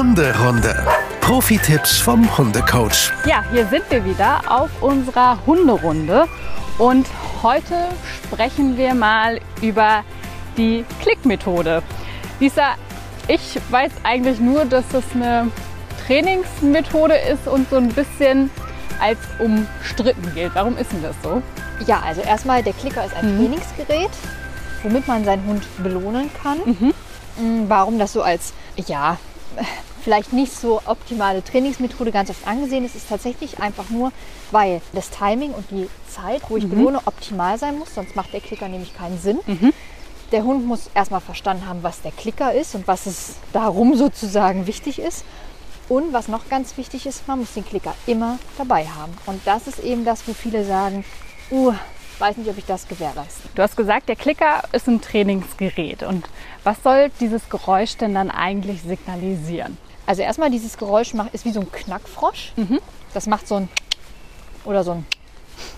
Hunderunde. Profi-Tipps vom Hundecoach. Ja, hier sind wir wieder auf unserer Hunderunde und heute sprechen wir mal über die Klickmethode. Lisa, ich weiß eigentlich nur, dass das eine Trainingsmethode ist und so ein bisschen als umstritten gilt. Warum ist denn das so? Ja, also erstmal, der Klicker ist ein mhm. Trainingsgerät, womit man seinen Hund belohnen kann. Mhm. Mm, warum das so als, ja, vielleicht nicht so optimale Trainingsmethode ganz oft angesehen ist, ist tatsächlich einfach nur, weil das Timing und die Zeit, wo ich mhm. belohne, optimal sein muss, sonst macht der Klicker nämlich keinen Sinn. Mhm. Der Hund muss erstmal verstanden haben, was der Klicker ist und was es darum sozusagen wichtig ist. Und was noch ganz wichtig ist, man muss den Klicker immer dabei haben. Und das ist eben das, wo viele sagen, uh, weiß nicht, ob ich das gewährleiste. Du hast gesagt, der Klicker ist ein Trainingsgerät. Und was soll dieses Geräusch denn dann eigentlich signalisieren? Also erstmal dieses Geräusch macht, ist wie so ein Knackfrosch. Mhm. Das macht so ein oder so ein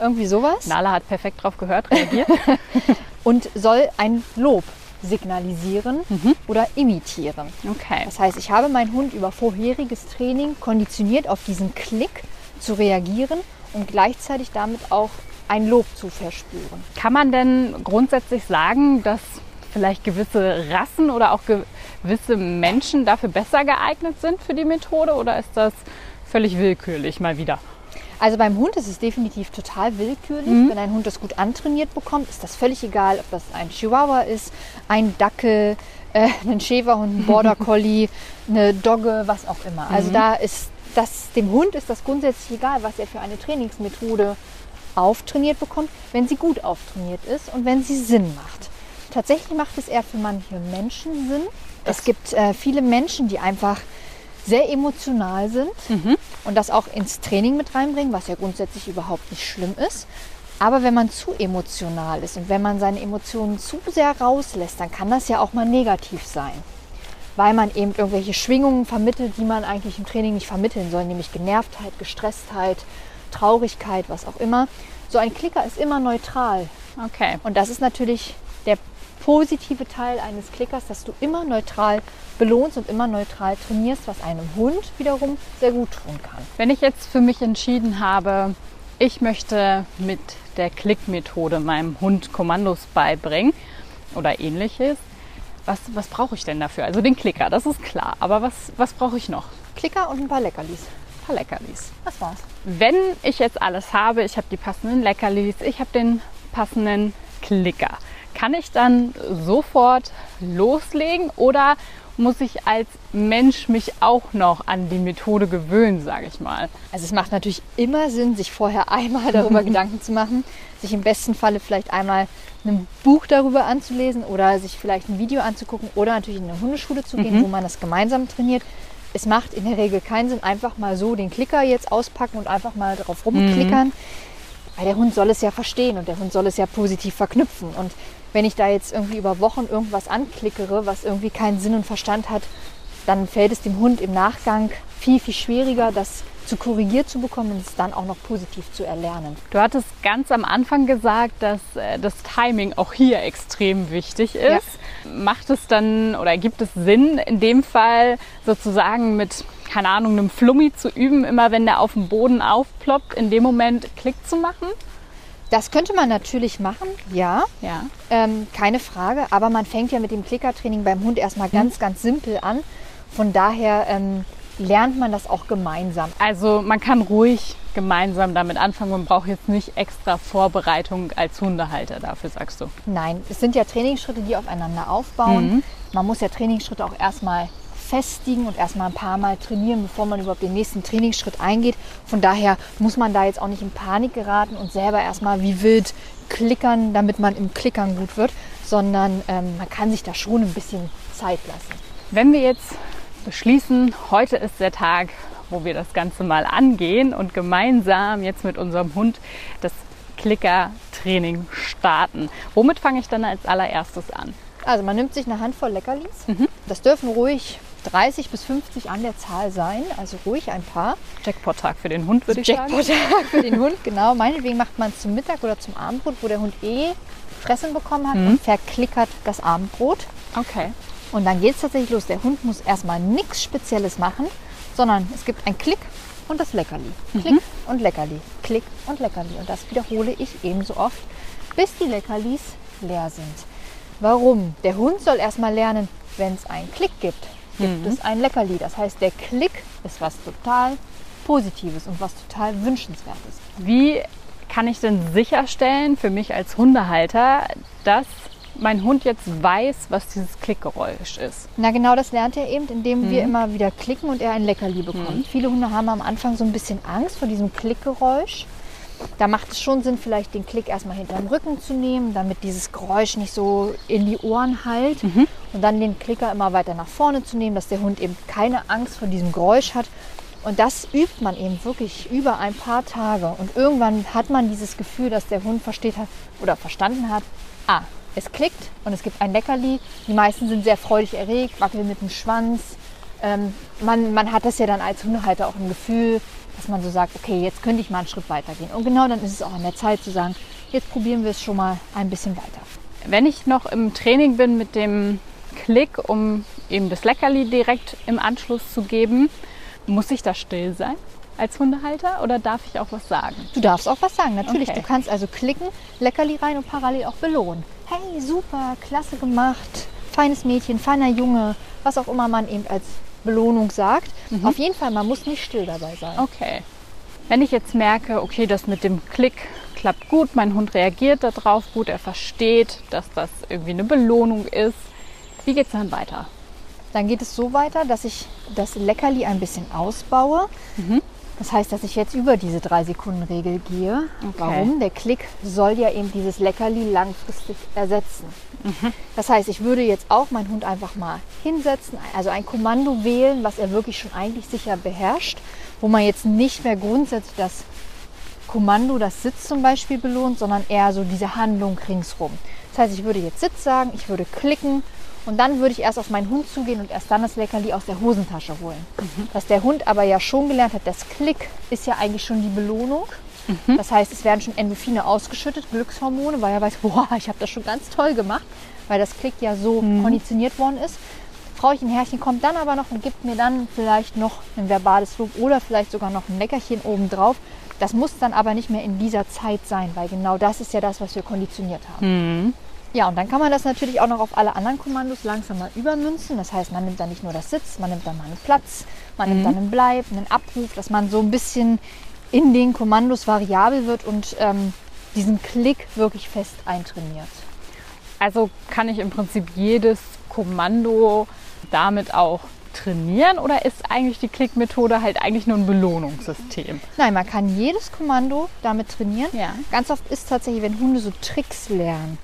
irgendwie sowas. Nala hat perfekt drauf gehört, reagiert. und soll ein Lob signalisieren mhm. oder imitieren. Okay. Das heißt, ich habe meinen Hund über vorheriges Training konditioniert, auf diesen Klick zu reagieren und gleichzeitig damit auch ein Lob zu verspüren. Kann man denn grundsätzlich sagen, dass vielleicht gewisse Rassen oder auch gewisse Menschen dafür besser geeignet sind für die Methode oder ist das völlig willkürlich mal wieder? Also beim Hund ist es definitiv total willkürlich. Mhm. Wenn ein Hund das gut antrainiert bekommt, ist das völlig egal, ob das ein Chihuahua ist, ein Dackel, äh, ein Schäferhund, ein Border Collie, eine Dogge, was auch immer. Also mhm. da ist das, dem Hund ist das grundsätzlich egal, was er für eine Trainingsmethode auftrainiert bekommt, wenn sie gut auftrainiert ist und wenn sie Sinn macht. Tatsächlich macht es eher für manche Menschen Sinn. Es gibt äh, viele Menschen, die einfach sehr emotional sind mhm. und das auch ins Training mit reinbringen, was ja grundsätzlich überhaupt nicht schlimm ist. Aber wenn man zu emotional ist und wenn man seine Emotionen zu sehr rauslässt, dann kann das ja auch mal negativ sein. Weil man eben irgendwelche Schwingungen vermittelt, die man eigentlich im Training nicht vermitteln soll, nämlich Genervtheit, Gestresstheit, Traurigkeit, was auch immer. So ein Klicker ist immer neutral. Okay. Und das ist natürlich der positive Teil eines Klickers, dass du immer neutral belohnst und immer neutral trainierst, was einem Hund wiederum sehr gut tun kann. Wenn ich jetzt für mich entschieden habe, ich möchte mit der Klickmethode meinem Hund Kommandos beibringen oder ähnliches, was, was brauche ich denn dafür? Also den Klicker, das ist klar. Aber was, was brauche ich noch? Klicker und ein paar Leckerlis. Ein paar Leckerlis. Das war's. Wenn ich jetzt alles habe, ich habe die passenden Leckerlis, ich habe den passenden Klicker, kann ich dann sofort loslegen oder muss ich als Mensch mich auch noch an die Methode gewöhnen, sage ich mal. Also es macht natürlich immer Sinn, sich vorher einmal darüber Gedanken zu machen, sich im besten Falle vielleicht einmal ein Buch darüber anzulesen oder sich vielleicht ein Video anzugucken oder natürlich in eine Hundeschule zu gehen, mhm. wo man das gemeinsam trainiert. Es macht in der Regel keinen Sinn, einfach mal so den Klicker jetzt auspacken und einfach mal drauf rumklickern. Mhm. Weil der Hund soll es ja verstehen und der Hund soll es ja positiv verknüpfen. Und wenn ich da jetzt irgendwie über Wochen irgendwas anklickere, was irgendwie keinen Sinn und Verstand hat, dann fällt es dem Hund im Nachgang viel, viel schwieriger, das zu korrigiert zu bekommen und es dann auch noch positiv zu erlernen. Du hattest ganz am Anfang gesagt, dass äh, das Timing auch hier extrem wichtig ist. Ja. Macht es dann oder gibt es Sinn, in dem Fall sozusagen mit, keine Ahnung, einem Flummi zu üben, immer wenn der auf dem Boden aufploppt, in dem Moment Klick zu machen? Das könnte man natürlich machen, ja. ja. Ähm, keine Frage. Aber man fängt ja mit dem Klickertraining beim Hund erstmal hm. ganz, ganz simpel an. Von daher ähm, lernt man das auch gemeinsam. Also man kann ruhig gemeinsam damit anfangen und braucht jetzt nicht extra Vorbereitung als Hundehalter dafür, sagst du? Nein, es sind ja Trainingsschritte, die aufeinander aufbauen. Mhm. Man muss ja Trainingsschritte auch erstmal festigen und erstmal ein paar Mal trainieren, bevor man überhaupt den nächsten Trainingsschritt eingeht. Von daher muss man da jetzt auch nicht in Panik geraten und selber erstmal wie wild klickern, damit man im Klickern gut wird, sondern ähm, man kann sich da schon ein bisschen Zeit lassen. Wenn wir jetzt beschließen, heute ist der Tag, wo wir das Ganze mal angehen und gemeinsam jetzt mit unserem Hund das Klicker-Training starten. Womit fange ich dann als allererstes an? Also man nimmt sich eine Handvoll Leckerlis. Mhm. Das dürfen ruhig 30 bis 50 an der Zahl sein, also ruhig ein paar. Jackpot-Tag für den Hund, würde ich sagen. Jackpot-Tag für den Hund, genau. Meinetwegen macht man es zum Mittag oder zum Abendbrot, wo der Hund eh Fressen bekommen hat mhm. und verklickert das Abendbrot. Okay. Und dann geht es tatsächlich los. Der Hund muss erstmal nichts Spezielles machen, sondern es gibt ein Klick und das Leckerli. Klick und Leckerli. Klick und Leckerli. Und das wiederhole ich ebenso oft, bis die Leckerlis leer sind. Warum? Der Hund soll erstmal lernen, wenn es einen Klick gibt, gibt es ein Leckerli. Das heißt, der Klick ist was total Positives und was total Wünschenswertes. Wie kann ich denn sicherstellen für mich als Hundehalter, dass mein Hund jetzt weiß, was dieses Klickgeräusch ist? Na genau das lernt er eben, indem wir immer wieder klicken und er ein Leckerli bekommt. Viele Hunde haben am Anfang so ein bisschen Angst vor diesem Klickgeräusch. Da macht es schon Sinn, vielleicht den Klick erstmal hinterm Rücken zu nehmen, damit dieses Geräusch nicht so in die Ohren hallt. Und dann den Klicker immer weiter nach vorne zu nehmen, dass der Hund eben keine Angst vor diesem Geräusch hat. Und das übt man eben wirklich über ein paar Tage. Und irgendwann hat man dieses Gefühl, dass der Hund versteht hat oder verstanden hat, ah, es klickt und es gibt ein Leckerli. Die meisten sind sehr freudig erregt, wackeln mit dem Schwanz. Ähm, man, man hat das ja dann als Hundehalter auch ein Gefühl, dass man so sagt, okay, jetzt könnte ich mal einen Schritt weitergehen. Und genau dann ist es auch an der Zeit zu sagen, jetzt probieren wir es schon mal ein bisschen weiter. Wenn ich noch im Training bin mit dem Klick, um eben das Leckerli direkt im Anschluss zu geben, muss ich da still sein als Hundehalter oder darf ich auch was sagen? Du darfst auch was sagen, natürlich. Okay. Du kannst also klicken, Leckerli rein und parallel auch belohnen. Hey, super, klasse gemacht, feines Mädchen, feiner Junge, was auch immer man eben als Belohnung sagt. Auf jeden Fall, man muss nicht still dabei sein. Okay. Wenn ich jetzt merke, okay, das mit dem Klick klappt gut, mein Hund reagiert darauf gut, er versteht, dass das irgendwie eine Belohnung ist, wie geht es dann weiter? Dann geht es so weiter, dass ich das Leckerli ein bisschen ausbaue. Das heißt, dass ich jetzt über diese 3-Sekunden-Regel gehe. Warum? Der Klick soll ja eben dieses Leckerli langfristig ersetzen. Das heißt, ich würde jetzt auch meinen Hund einfach mal hinsetzen, also ein Kommando wählen, was er wirklich schon eigentlich sicher beherrscht, wo man jetzt nicht mehr grundsätzlich das Kommando, das Sitz zum Beispiel belohnt, sondern eher so diese Handlung ringsrum. Das heißt, ich würde jetzt Sitz sagen, ich würde klicken und dann würde ich erst auf meinen Hund zugehen und erst dann das Leckerli aus der Hosentasche holen. Was der Hund aber ja schon gelernt hat, das Klick ist ja eigentlich schon die Belohnung. Das heißt, es werden schon Endorphine ausgeschüttet, Glückshormone, weil er weiß, boah, ich habe das schon ganz toll gemacht, weil das Klick ja so konditioniert worden ist. Frauchen Herrchen kommt dann aber noch und gibt mir dann vielleicht noch ein verbales Lob oder vielleicht sogar noch ein Leckerchen obendrauf. Das muss dann aber nicht mehr in dieser Zeit sein, weil genau das ist ja das, was wir konditioniert haben. Ja, und dann kann man das natürlich auch noch auf alle anderen Kommandos langsam mal übermünzen. Das heißt, man nimmt dann nicht nur das Sitz, man nimmt dann mal einen Platz, man nimmt dann einen Bleib, einen Abruf, dass man so ein bisschen in den Kommandos variabel wird und ähm, diesen Klick wirklich fest eintrainiert. Also kann ich im Prinzip jedes Kommando damit auch trainieren oder ist eigentlich die Klickmethode halt eigentlich nur ein Belohnungssystem? Nein, man kann jedes Kommando damit trainieren. Ja. Ganz oft ist tatsächlich, wenn Hunde so Tricks lernen,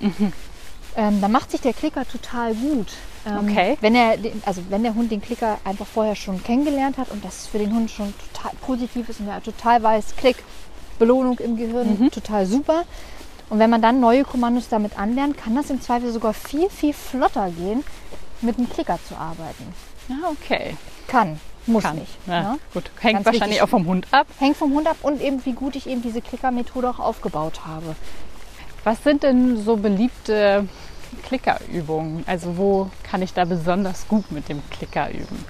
ähm, dann macht sich der Klicker total gut. Ähm, Okay. Wenn, er, also wenn der Hund den Klicker einfach vorher schon kennengelernt hat und das für den Hund schon total positiv ist und er total weiß, Klick, Belohnung im Gehirn, total super. Und wenn man dann neue Kommandos damit anlernt, kann das im Zweifel sogar viel, viel flotter gehen, mit einem Klicker zu arbeiten. Ja, okay. Kann, muss Kann. nicht. Ja, ne? Gut, hängt Ganz wahrscheinlich wichtig. auch vom Hund ab. Hängt vom Hund ab und eben wie gut ich eben diese Klickermethode auch aufgebaut habe. Was sind denn so beliebte Klickerübungen? Also wo kann ich da besonders gut mit dem Klicker üben?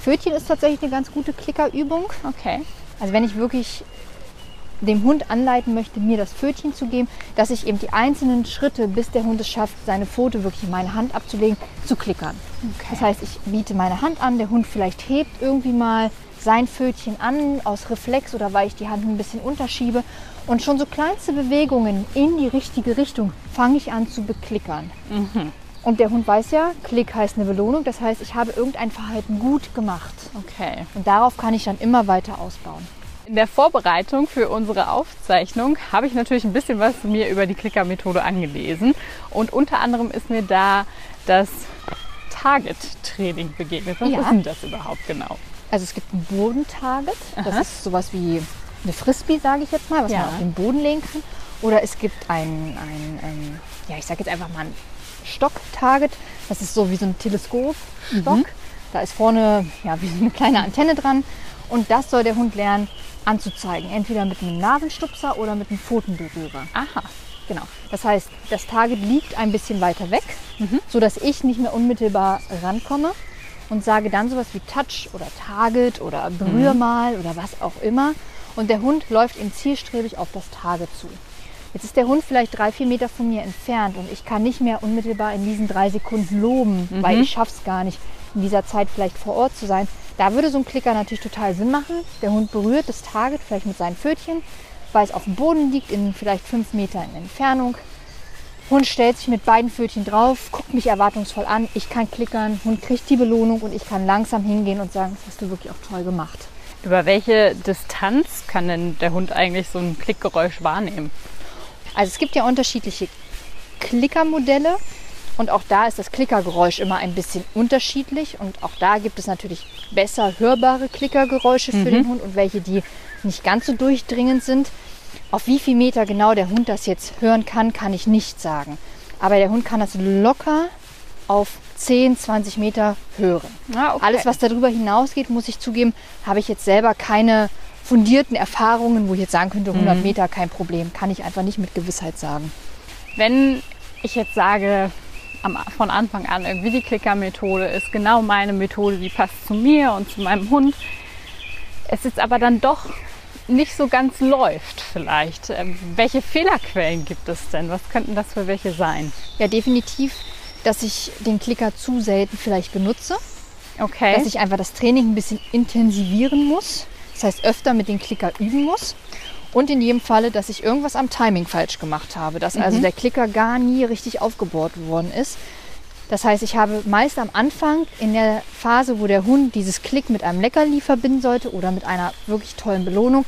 Pfötchen ist tatsächlich eine ganz gute Klickerübung. Okay. Also wenn ich wirklich dem Hund anleiten möchte, mir das Pfötchen zu geben, dass ich eben die einzelnen Schritte, bis der Hund es schafft, seine Pfote wirklich in meine Hand abzulegen, zu klickern. Okay. Das heißt, ich biete meine Hand an, der Hund vielleicht hebt irgendwie mal sein Pfötchen an aus Reflex oder weil ich die Hand ein bisschen unterschiebe. Und schon so kleinste Bewegungen in die richtige Richtung fange ich an zu beklickern. Und der Hund weiß ja, Klick heißt eine Belohnung. Das heißt, ich habe irgendein Verhalten gut gemacht. Okay. Und darauf kann ich dann immer weiter ausbauen. In der Vorbereitung für unsere Aufzeichnung habe ich natürlich ein bisschen was mir über die Klickermethode angelesen. Und unter anderem ist mir da das Target-Training begegnet. Was Ja. ist denn das überhaupt genau? Also es gibt ein Bodentarget. Das ist sowas wie eine Frisbee, sage ich jetzt mal, was Ja. man auf den Boden legen kann. Oder es gibt ein, ein ähm, ja, ich sage jetzt einfach mal ein Stock-Target. Das ist so wie so ein Teleskopstock. Mhm. Da ist vorne ja, wie so eine kleine Antenne dran. Und das soll der Hund lernen anzuzeigen. Entweder mit einem Nasenstupser oder mit einem Pfotenberührer. Aha. Genau. Das heißt, das Target liegt ein bisschen weiter weg, sodass ich nicht mehr unmittelbar rankomme und sage dann sowas wie Touch oder Target oder Berühr mal oder was auch immer. Und der Hund läuft ihm zielstrebig auf das Target zu. Jetzt ist der Hund vielleicht drei, vier Meter von mir entfernt und ich kann nicht mehr unmittelbar in diesen drei Sekunden loben, weil ich schaffe es gar nicht, in dieser Zeit vielleicht vor Ort zu sein. Da würde so ein Klicker natürlich total Sinn machen. Der Hund berührt das Target vielleicht mit seinen Pfötchen, weil es auf dem Boden liegt, in vielleicht fünf Meter in Entfernung. Hund stellt sich mit beiden Pfötchen drauf, guckt mich erwartungsvoll an. Ich kann klickern, Hund kriegt die Belohnung und ich kann langsam hingehen und sagen, das hast du wirklich auch toll gemacht. Über welche Distanz kann denn der Hund eigentlich so ein Klickgeräusch wahrnehmen? Also es gibt ja unterschiedliche Klickermodelle und auch da ist das Klickergeräusch immer ein bisschen unterschiedlich und auch da gibt es natürlich besser hörbare Klickergeräusche für den Hund und welche, die nicht ganz so durchdringend sind. Auf wie viel Meter genau der Hund das jetzt hören kann, kann ich nicht sagen. Aber der Hund kann das locker auf 10, 20 Meter hören. Ah, okay. Alles, was darüber hinausgeht, muss ich zugeben, habe ich jetzt selber keine fundierten Erfahrungen, wo ich jetzt sagen könnte, 100 Meter kein Problem. Kann ich einfach nicht mit Gewissheit sagen. Wenn ich jetzt sage, am, von Anfang an irgendwie die Klicker-Methode ist genau meine Methode, die passt zu mir und zu meinem Hund, es jetzt aber dann doch nicht so ganz läuft vielleicht. Ähm, welche Fehlerquellen gibt es denn? Was könnten das für welche sein? Ja, definitiv, dass ich den Klicker zu selten vielleicht benutze. Okay. Dass ich einfach das Training ein bisschen intensivieren muss. Das heißt, öfter mit dem Klicker üben muss. Und in jedem Falle, dass ich irgendwas am Timing falsch gemacht habe. Dass also der Klicker gar nie richtig aufgebohrt worden ist. Das heißt, ich habe meist am Anfang in der Phase, wo der Hund dieses Klick mit einem Leckerli verbinden sollte oder mit einer wirklich tollen Belohnung,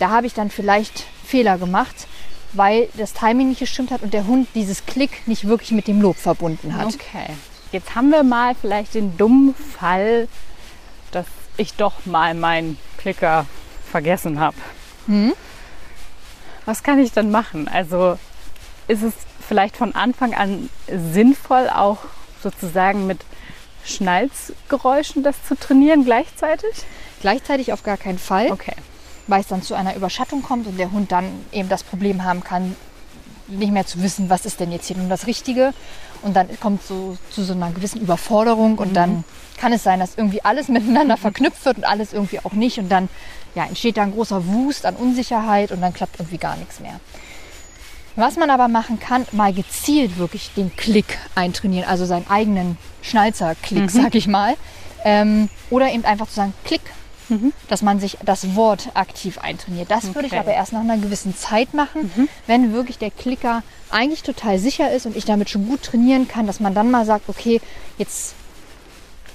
da habe ich dann vielleicht Fehler gemacht, weil das Timing nicht gestimmt hat und der Hund dieses Klick nicht wirklich mit dem Lob verbunden hat. Okay. Jetzt haben wir mal vielleicht den dummen Fall, dass ich doch mal meinen Klicker vergessen habe. Was kann ich dann machen? Also ist es vielleicht von Anfang an sinnvoll, auch sozusagen mit Schnalzgeräuschen das zu trainieren gleichzeitig? Gleichzeitig auf gar keinen Fall, Okay. Weil es dann zu einer Überschattung kommt und der Hund dann eben das Problem haben kann, nicht mehr zu wissen, was ist denn jetzt hier nun das Richtige. Und dann kommt so zu so einer gewissen Überforderung und dann kann es sein, dass irgendwie alles miteinander verknüpft wird und alles irgendwie auch nicht. Und dann ja, entsteht da ein großer Wust an Unsicherheit und dann klappt irgendwie gar nichts mehr. Was man aber machen kann, mal gezielt wirklich den Klick eintrainieren, also seinen eigenen Schnalzerklick, sag ich mal. Ähm, oder eben einfach zu sagen, Klick, dass man sich das Wort aktiv eintrainiert. Das würde ich Okay. aber erst nach einer gewissen Zeit machen, wenn wirklich der Klicker eigentlich total sicher ist und ich damit schon gut trainieren kann, dass man dann mal sagt, okay, jetzt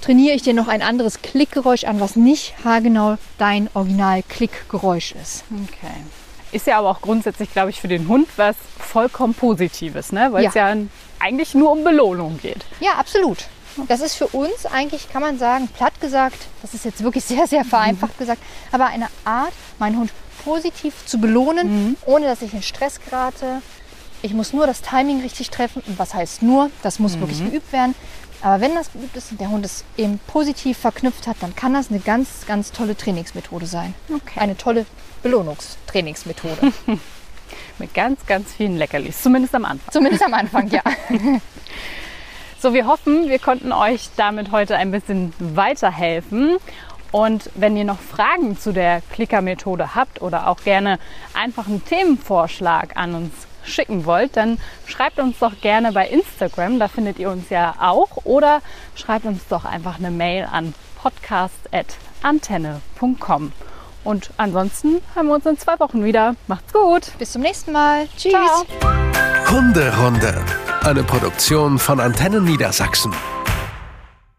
trainiere ich dir noch ein anderes Klickgeräusch an, was nicht haargenau dein Original-Klickgeräusch ist. Okay. Ist ja aber auch grundsätzlich, glaube ich, für den Hund was vollkommen Positives, ne? weil es ja eigentlich nur um Belohnung geht. Ja, absolut. Das ist für uns eigentlich, kann man sagen, platt gesagt, das ist jetzt wirklich sehr, sehr vereinfacht gesagt, aber eine Art, meinen Hund positiv zu belohnen, ohne dass ich in Stress gerate. Ich muss nur das Timing richtig treffen. Und was heißt nur? Das muss wirklich geübt werden. Aber wenn das geübt ist und der Hund es eben positiv verknüpft hat, dann kann das eine ganz, ganz tolle Trainingsmethode sein. Okay. Eine tolle Belohnungstrainingsmethode. Mit ganz, ganz vielen Leckerlis, zumindest am Anfang. Zumindest am Anfang, ja. So, wir hoffen, wir konnten euch damit heute ein bisschen weiterhelfen. Und wenn ihr noch Fragen zu der Klicker-Methode habt oder auch gerne einfach einen Themenvorschlag an uns schicken wollt, dann schreibt uns doch gerne bei Instagram, da findet ihr uns ja auch, oder schreibt uns doch einfach eine Mail an podcast.antenne.com. Und ansonsten hören wir uns in zwei Wochen wieder. Macht's gut! Bis zum nächsten Mal. Tschüss. Ciao. Hunderunde. Eine Produktion von Antennen Niedersachsen.